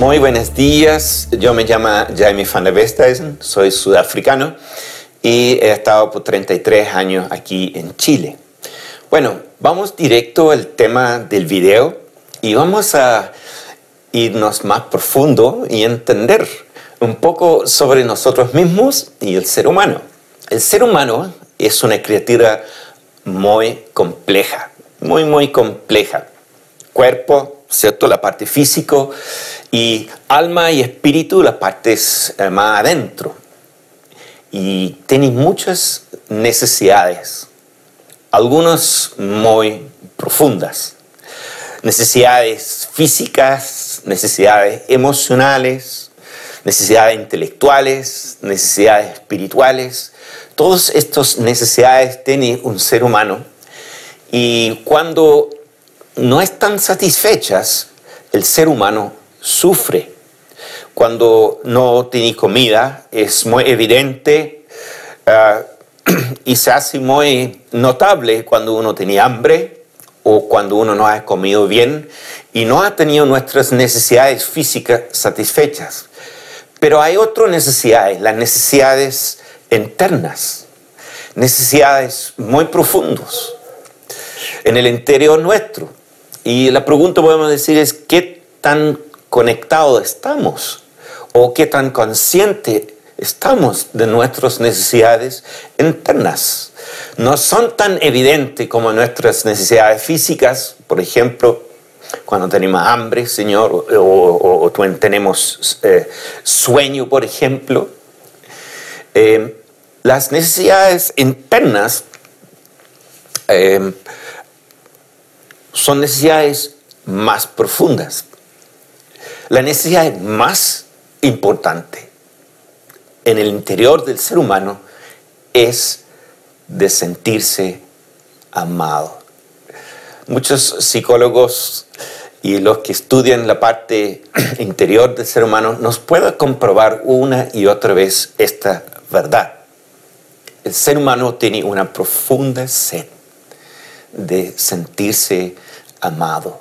Muy buenos días, yo me llamo Jaime van der Westhuizen, soy sudafricano y he estado por 33 años aquí en Chile. Bueno, vamos directo al tema del video y vamos a irnos más profundo y entender un poco sobre nosotros mismos y el ser humano. El ser humano es una criatura muy compleja, muy, muy compleja. Cuerpo, ¿cierto? La parte físico y alma y espíritu, las partes eh, más adentro. Y tiene muchas necesidades, algunas muy profundas. Necesidades físicas, necesidades emocionales, necesidades intelectuales, necesidades espirituales. Todas estas necesidades tiene un ser humano y cuando no están satisfechas, el ser humano sufre. Cuando no tiene comida es muy evidente ah, y se hace muy notable cuando uno tiene hambre o cuando uno no ha comido bien y no ha tenido nuestras necesidades físicas satisfechas. Pero hay otras necesidades, las necesidades internas, necesidades muy profundas en el interior nuestro. Y la pregunta podemos decir es, ¿qué tan conectados estamos? ¿O qué tan consciente estamos de nuestras necesidades internas? No son tan evidentes como nuestras necesidades físicas, por ejemplo, cuando tenemos hambre, Señor, o, tenemos eh, sueño, por ejemplo. Eh, las necesidades internas eh, son necesidades más profundas. La necesidad más importante en el interior del ser humano es de sentirse amado. Muchos psicólogos y los que estudian la parte interior del ser humano nos pueden comprobar una y otra vez esta verdad. El ser humano tiene una profunda sed de sentirse amado.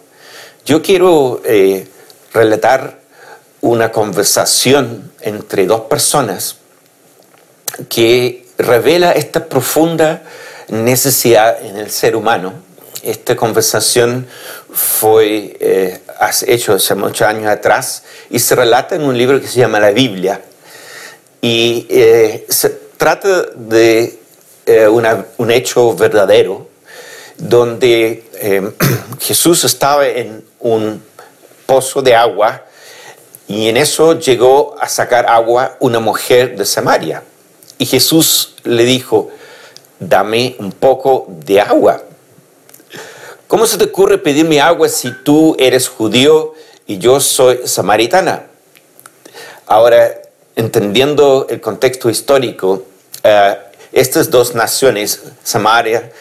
Yo quiero eh, relatar una conversación entre dos personas que revela esta profunda necesidad en el ser humano. Esta conversación fue eh, hecho hace muchos años atrás y se relata en un libro que se llama La Biblia. Y eh, se trata de un hecho verdadero donde eh, Jesús estaba en un pozo de agua y en eso llegó a sacar agua una mujer de Samaria. Y Jesús le dijo, dame un poco de agua. ¿Cómo se te ocurre pedirme agua si tú eres judío y yo soy samaritana? Ahora, entendiendo el contexto histórico, eh, estas dos naciones, Samaria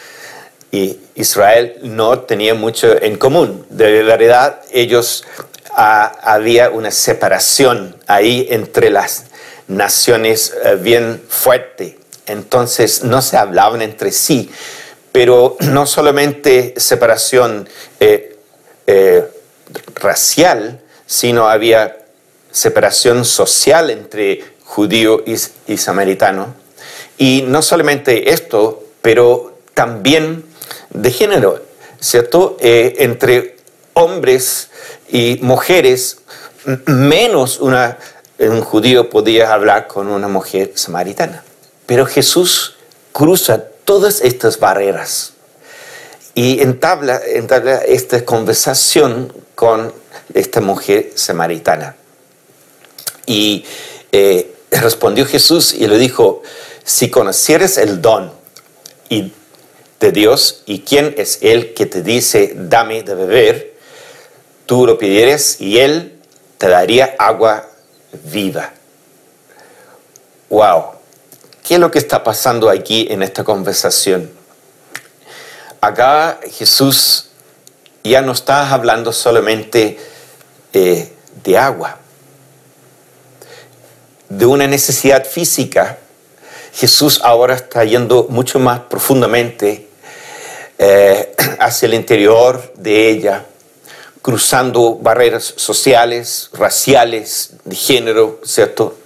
y Israel no tenía mucho en común. De verdad, ellos ah, había una separación ahí entre las naciones eh, bien fuerte. Entonces no se hablaban entre sí, pero no solamente separación eh, eh, racial, sino había separación social entre judío y, y samaritano. Y no solamente esto, pero también de género, ¿cierto? Eh, entre hombres y mujeres, menos una, un judío podía hablar con una mujer samaritana. Pero Jesús cruza todas estas barreras y entabla, entabla esta conversación con esta mujer samaritana. Y eh, respondió Jesús y le dijo, si conocieres el don y de Dios y quién es Él que te dice, dame de beber, tú lo pidieres y Él te daría agua viva. ¡Wow! ¿Qué es lo que está pasando aquí en esta conversación? Acá Jesús ya no está hablando solamente eh, de agua, de una necesidad física. Jesús ahora está yendo mucho más profundamente eh, hacia el interior de ella, cruzando barreras sociales, raciales, de género, ¿cierto?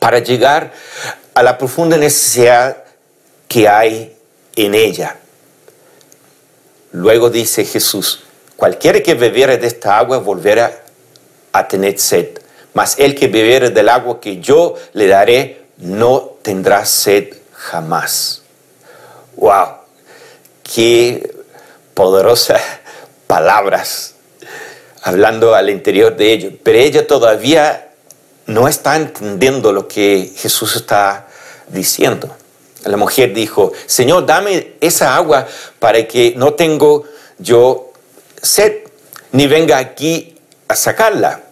Para llegar a la profunda necesidad que hay en ella. Luego dice Jesús, cualquiera que bebiera de esta agua volverá a tener sed, mas el que bebiera del agua que yo le daré no tendrá sed jamás. ¡Wow! Qué poderosas palabras hablando al interior de ellos. Pero ella todavía no está entendiendo lo que Jesús está diciendo. La mujer dijo, Señor, dame esa agua para que no tengo yo sed, ni venga aquí a sacarla.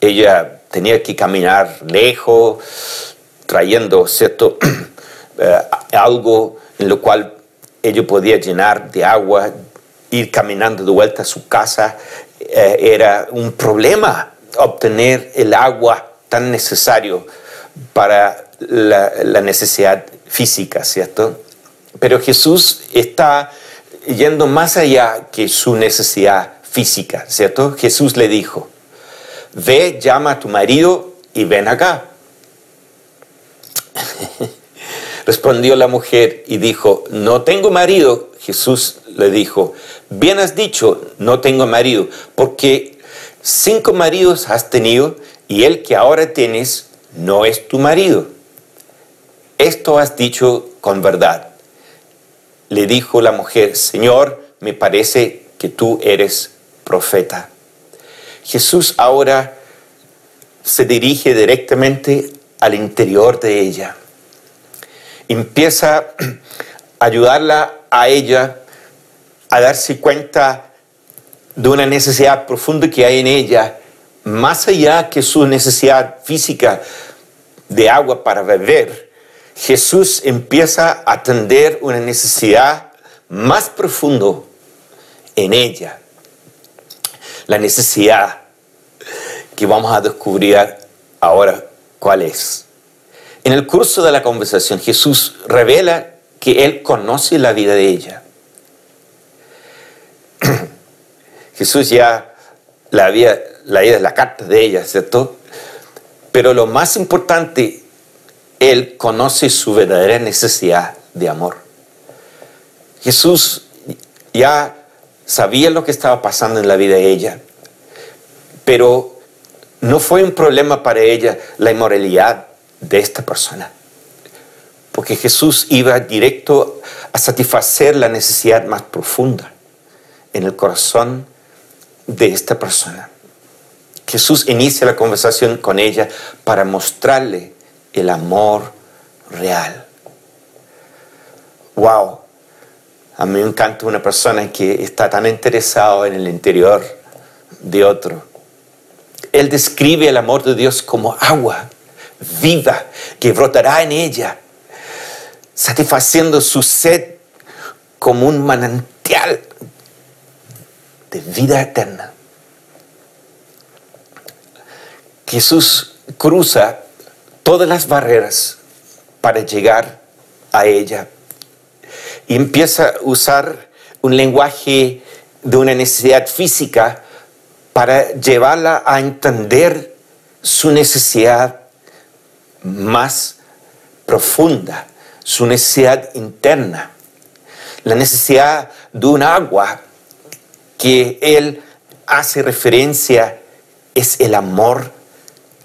Ella tenía que caminar lejos, trayendo cierto eh, algo en lo cual ella podía llenar de agua, ir caminando de vuelta a su casa. Eh, era un problema obtener el agua tan necesario para la, necesidad física, ¿cierto? Pero Jesús está yendo más allá que su necesidad física, ¿cierto? Jesús le dijo, ve, llama a tu marido y ven acá. Respondió la mujer y dijo, no tengo marido. Jesús le dijo, bien has dicho, no tengo marido, porque cinco maridos has tenido y el que ahora tienes no es tu marido. Esto has dicho con verdad. Le dijo la mujer, Señor, me parece que tú eres profeta. Jesús ahora se dirige directamente al interior de ella. Empieza a ayudarla a ella a darse cuenta de una necesidad profunda que hay en ella, más allá que su necesidad física de agua para beber Jesús empieza a atender una necesidad más profundo en ella. La necesidad que vamos a descubrir ahora cuál es. En el curso de la conversación Jesús revela que Él conoce la vida de ella. Jesús ya la había leído la carta de ella, ¿cierto? Pero lo más importante él conoce su verdadera necesidad de amor. Jesús ya sabía lo que estaba pasando en la vida de ella, pero no fue un problema para ella la inmoralidad de esta persona, porque Jesús iba directo a satisfacer la necesidad más profunda en el corazón de esta persona. Jesús inicia la conversación con ella para mostrarle el amor real. Wow, a mí me encanta una persona que está tan interesado en el interior de otro. Él describe el amor de Dios como agua viva que brotará en ella, satisfaciendo su sed como un manantial de vida eterna. Jesús cruza todas las barreras para llegar a ella. Y empieza a usar un lenguaje de una necesidad física para llevarla a entender su necesidad más profunda, su necesidad interna, la necesidad de un agua que él hace referencia es el amor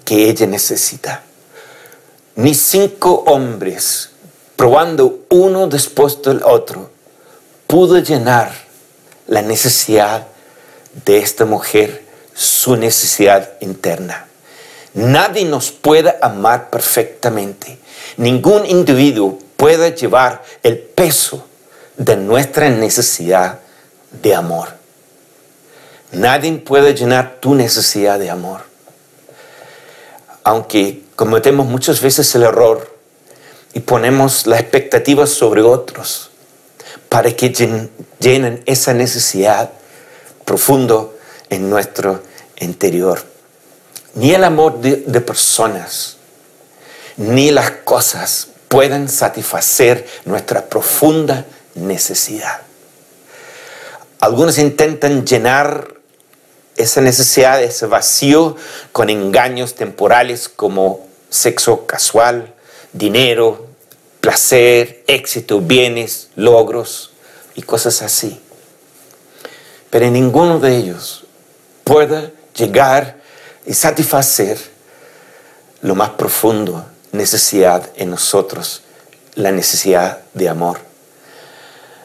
que ella necesita ni cinco hombres, probando uno después del otro, pudo llenar la necesidad de esta mujer, su necesidad interna. Nadie nos puede amar perfectamente. Ningún individuo puede llevar el peso de nuestra necesidad de amor. Nadie puede llenar tu necesidad de amor. Aunque cometemos muchas veces el error y ponemos las expectativas sobre otros para que llenen esa necesidad profundo en nuestro interior. Ni el amor de, personas, ni las cosas pueden satisfacer nuestra profunda necesidad. Algunos intentan llenar esa necesidad, ese vacío con engaños temporales como sexo casual, dinero, placer, éxito, bienes, logros y cosas así. Pero ninguno de ellos puede llegar y satisfacer lo más profundo necesidad en nosotros, la necesidad de amor.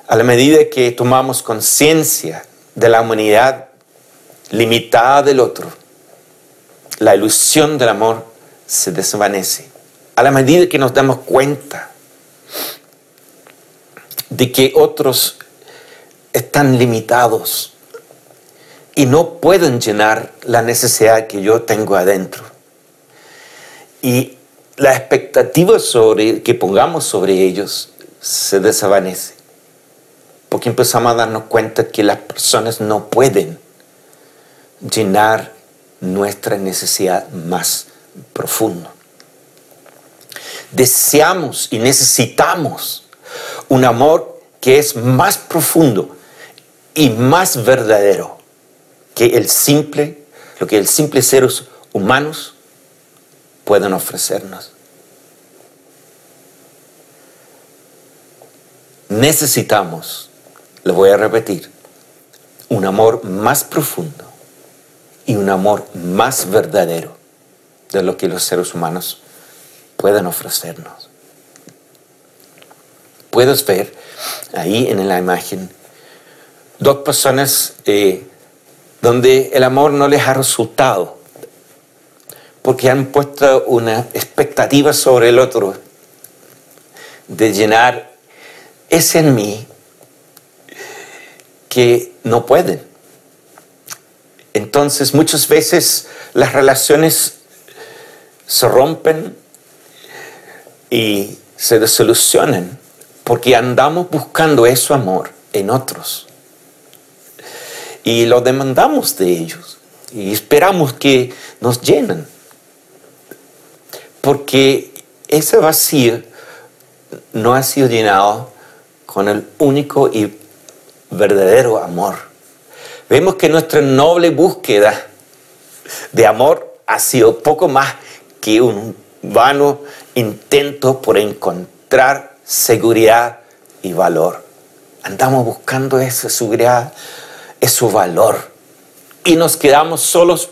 A la medida que tomamos conciencia de la humanidad limitada del otro, la ilusión del amor se desvanece. A la medida que nos damos cuenta de que otros están limitados y no pueden llenar la necesidad que yo tengo adentro. Y la expectativa sobre, que pongamos sobre ellos se desvanece. Porque empezamos a darnos cuenta que las personas no pueden llenar nuestra necesidad más profunda. Deseamos y necesitamos un amor que es más profundo y más verdadero que el simple, lo que el simple seres humanos pueden ofrecernos. Necesitamos, lo voy a repetir, un amor más profundo y un amor más verdadero de lo que los seres humanos pueden ofrecernos. Puedes ver ahí en la imagen dos personas eh, donde el amor no les ha resultado porque han puesto una expectativa sobre el otro de llenar ese en mí que no pueden. Entonces muchas veces las relaciones se rompen y se desolucionan porque andamos buscando ese amor en otros y lo demandamos de ellos y esperamos que nos llenen porque ese vacío no ha sido llenado con el único y verdadero amor. Vemos que nuestra noble búsqueda de amor ha sido poco más que un vano intento por encontrar seguridad y valor. Andamos buscando esa seguridad, ese valor, y nos quedamos solos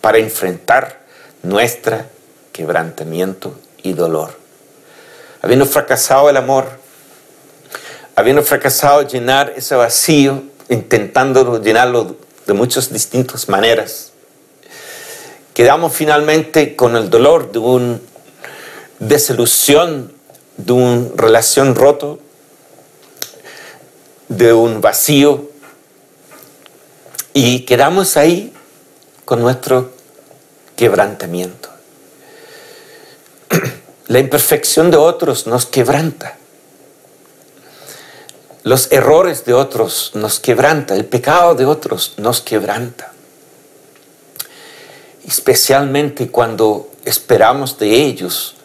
para enfrentar nuestra quebrantamiento y dolor. Habiendo fracasado el amor, habiendo fracasado llenar ese vacío, intentando llenarlo de muchas distintas maneras, quedamos finalmente con el dolor de una desilusión, de una relación roto, de un vacío, y quedamos ahí con nuestro quebrantamiento. La imperfección de otros nos quebranta. Los errores de otros nos quebranta. El pecado de otros nos quebranta. Especialmente cuando esperamos de ellos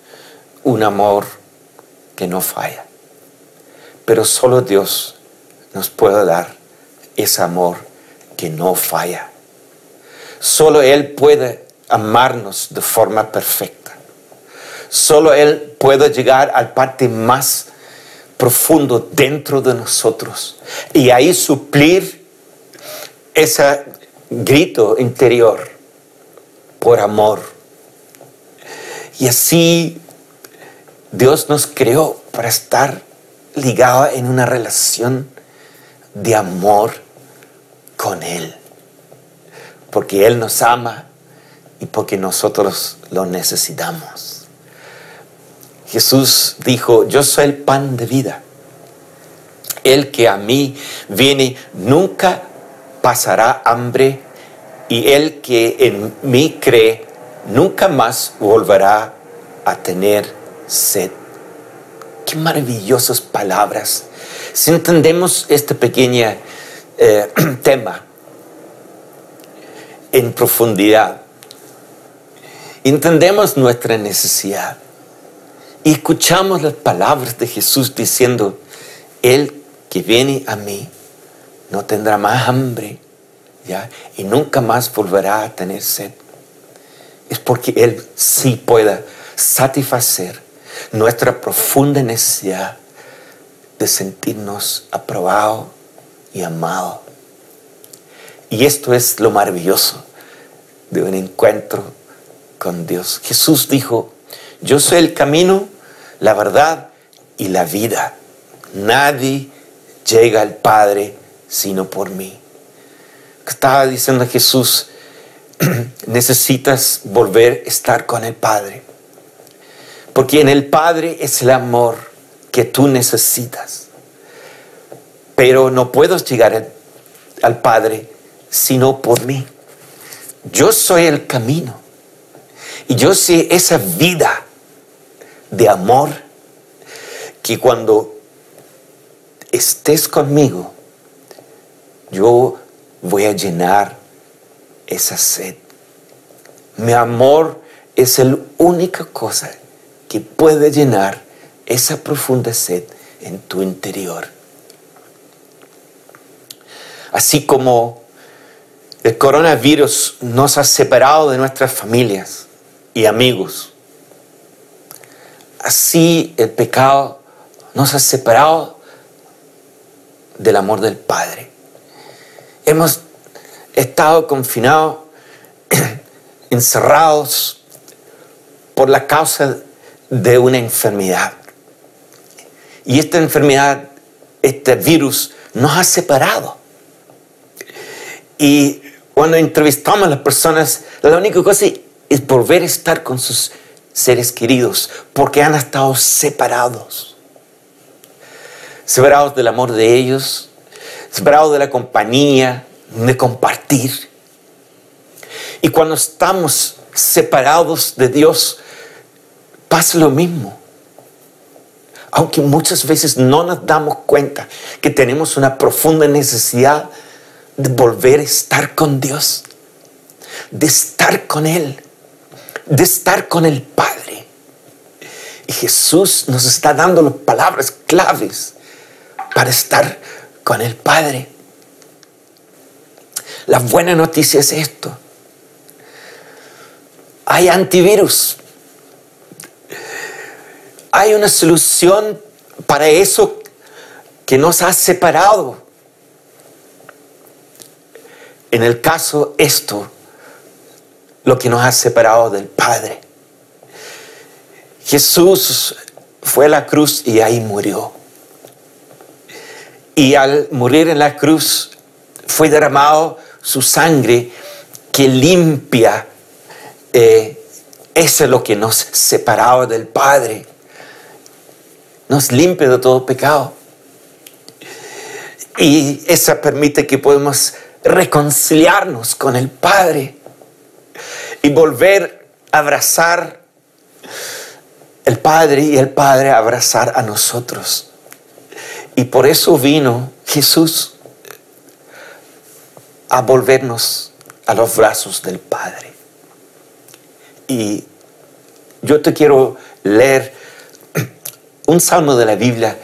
un amor que no falla. Pero solo Dios nos puede dar ese amor que no falla. Solo Él puede amarnos de forma perfecta. Solo Él puede llegar al parte más profundo dentro de nosotros y ahí suplir ese grito interior por amor. Y así Dios nos creó para estar ligados en una relación de amor con Él. Porque Él nos ama y porque nosotros lo necesitamos. Jesús dijo, yo soy el pan de vida. El que a mí viene nunca pasará hambre y el que en mí cree nunca más volverá a tener sed. Qué maravillosas palabras. Si entendemos este pequeño eh, tema en profundidad, entendemos nuestra necesidad y escuchamos las palabras de Jesús diciendo, El que viene a mí no tendrá más hambre, ¿ya? Y nunca más volverá a tener sed. Es porque Él sí pueda satisfacer nuestra profunda necesidad de sentirnos aprobado y amado. Y esto es lo maravilloso de un encuentro con Dios. Jesús dijo, yo soy el camino, la verdad y la vida. Nadie llega al Padre sino por mí. Estaba diciendo Jesús, necesitas volver a estar con el Padre. Porque en el Padre es el amor que tú necesitas. Pero no puedo llegar al, Padre sino por mí. Yo soy el camino. Y yo sé esa vida de amor que cuando estés conmigo, yo voy a llenar esa sed. Mi amor es la única cosa que puede llenar esa profunda sed en tu interior. Así como el coronavirus nos ha separado de nuestras familias y amigos, así el pecado nos ha separado del amor del Padre. Hemos estado confinados, encerrados por la causa de una enfermedad. Y esta enfermedad, este virus, nos ha separado. Y cuando entrevistamos a las personas, la única cosa es volver a estar con sus seres queridos, porque han estado separados. Separados del amor de ellos, separados de la compañía, de compartir. Y cuando estamos separados de Dios, pasa lo mismo. Aunque muchas veces no nos damos cuenta que tenemos una profunda necesidad volver a estar con Dios, de estar con Él, de estar con el Padre. Y Jesús nos está dando las palabras claves para estar con el Padre. La buena noticia es esto. Hay antivirus. Hay una solución para eso que nos ha separado. En el caso esto, lo que nos ha separado del Padre. Jesús fue a la cruz y ahí murió. Y al morir en la cruz fue derramado su sangre que limpia. Eh, eso es lo que nos separaba del Padre. Nos limpia de todo pecado. Y eso permite que podamos reconciliarnos con el Padre y volver a abrazar el Padre y el Padre abrazar a nosotros. Y por eso vino Jesús a volvernos a los brazos del Padre. Y yo te quiero leer un salmo de la Biblia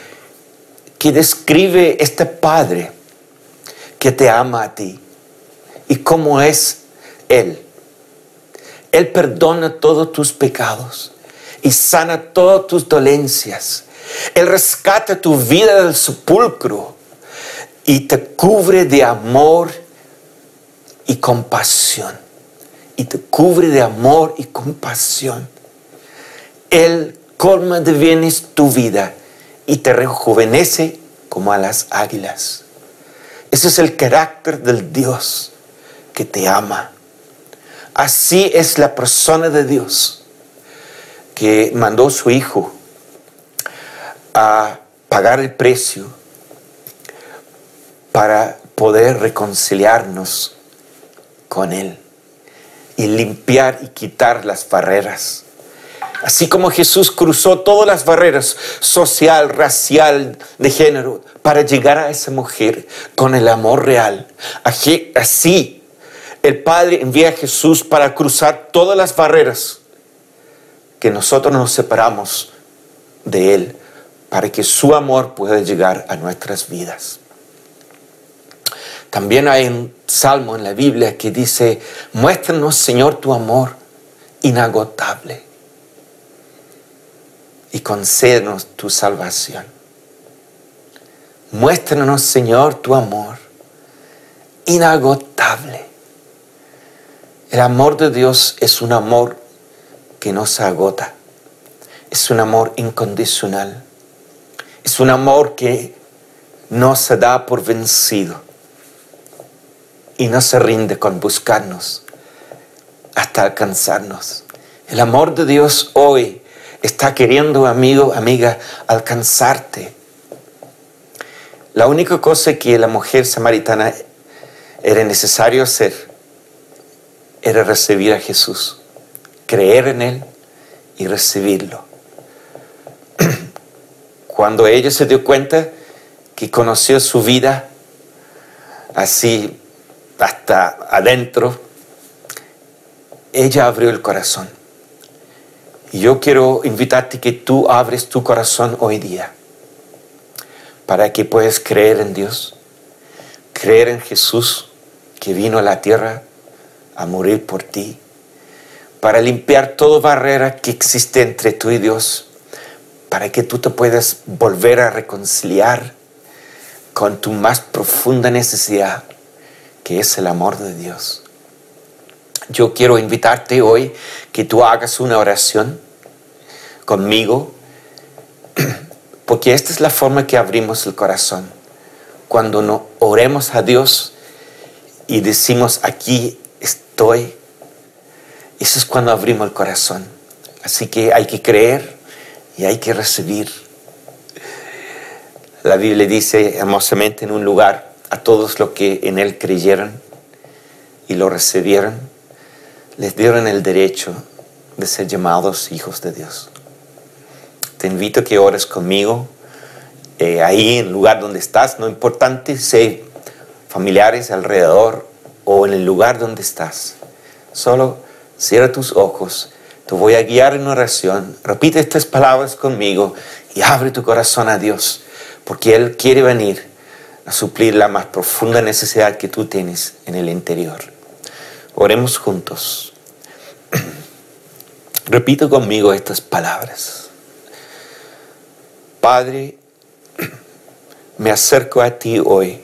que describe este Padre que te ama a ti y cómo es Él. Él perdona todos tus pecados y sana todas tus dolencias. Él rescata tu vida del sepulcro y te cubre de amor y compasión. Y te cubre de amor y compasión. Él colma de bienes tu vida y te rejuvenece como a las águilas. Ese es el carácter del Dios que te ama. Así es la persona de Dios que mandó a su Hijo a pagar el precio para poder reconciliarnos con Él y limpiar y quitar las barreras. Así como Jesús cruzó todas las barreras social, racial, de género, para llegar a esa mujer con el amor real. Así el Padre envía a Jesús para cruzar todas las barreras que nosotros nos separamos de Él, para que su amor pueda llegar a nuestras vidas. También hay un salmo en la Biblia que dice, muéstranos Señor tu amor inagotable y concédenos tu salvación. Muéstranos Señor tu amor inagotable. El amor de Dios es un amor que no se agota. Es un amor incondicional. Es un amor que no se da por vencido y no se rinde con buscarnos hasta alcanzarnos. El amor de Dios hoy está queriendo, amigo, amiga, alcanzarte. La única cosa que la mujer samaritana era necesario hacer era recibir a Jesús, creer en Él y recibirlo. Cuando ella se dio cuenta que conoció su vida así hasta adentro, ella abrió el corazón. Y yo quiero invitarte que tú abres tu corazón hoy día para que puedas creer en Dios, creer en Jesús que vino a la tierra a morir por ti, para limpiar toda barrera que existe entre tú y Dios, para que tú te puedas volver a reconciliar con tu más profunda necesidad que es el amor de Dios. Yo quiero invitarte hoy que tú hagas una oración conmigo, porque esta es la forma que abrimos el corazón. Cuando no oremos a Dios y decimos, aquí estoy, eso es cuando abrimos el corazón. Así que hay que creer y hay que recibir. La Biblia dice hermosamente en un lugar, a todos los que en Él creyeron y lo recibieron, les dieron el derecho de ser llamados hijos de Dios. Te invito a que ores conmigo eh, ahí en el lugar donde estás, no importante si familiares alrededor o en el lugar donde estás. Solo cierra tus ojos, te voy a guiar en oración, repite estas palabras conmigo y abre tu corazón a Dios, porque Él quiere venir a suplir la más profunda necesidad que tú tienes en el interior. Oremos juntos. Repito conmigo estas palabras. Padre, me acerco a ti hoy.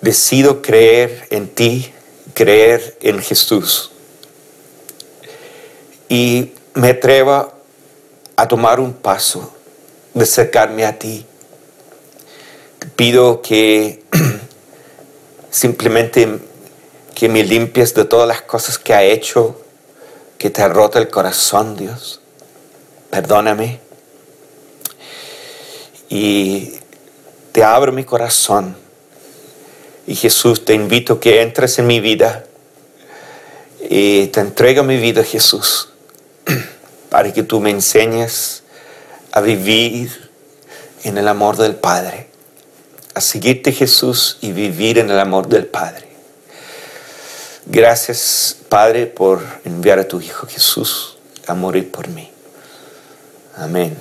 Decido creer en ti, creer en Jesús. Y me atrevo a tomar un paso de acercarme a ti pido que simplemente que me limpies de todas las cosas que ha hecho, que te ha roto el corazón, Dios. Perdóname. Y te abro mi corazón. Y Jesús, te invito a que entres en mi vida. Y te entrego mi vida, Jesús, para que tú me enseñes a vivir en el amor del Padre a seguirte Jesús y vivir en el amor del Padre. Gracias Padre por enviar a tu Hijo Jesús a morir por mí. Amén.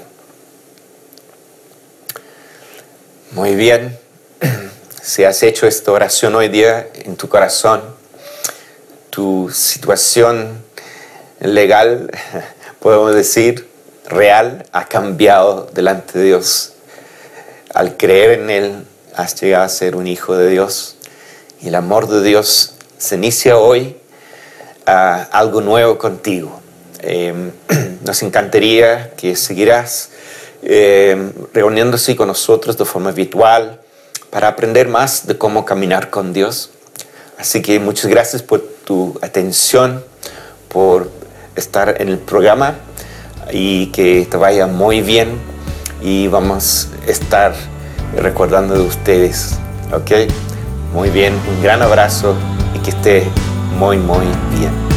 Muy bien, si has hecho esta oración hoy día en tu corazón, tu situación legal, podemos decir, real, ha cambiado delante de Dios. Al creer en Él, has llegado a ser un hijo de Dios y el amor de Dios se inicia hoy a algo nuevo contigo. Em, nos encantaría que seguirás em, reuniéndose con nosotros de forma virtual para aprender más de cómo caminar con Dios. Así que muchas gracias por tu atención, por estar en el programa y que te vaya muy bien y vamos a estar recordando de ustedes. ¿Ok? Muy bien, un gran abrazo y que esté muy, muy bien.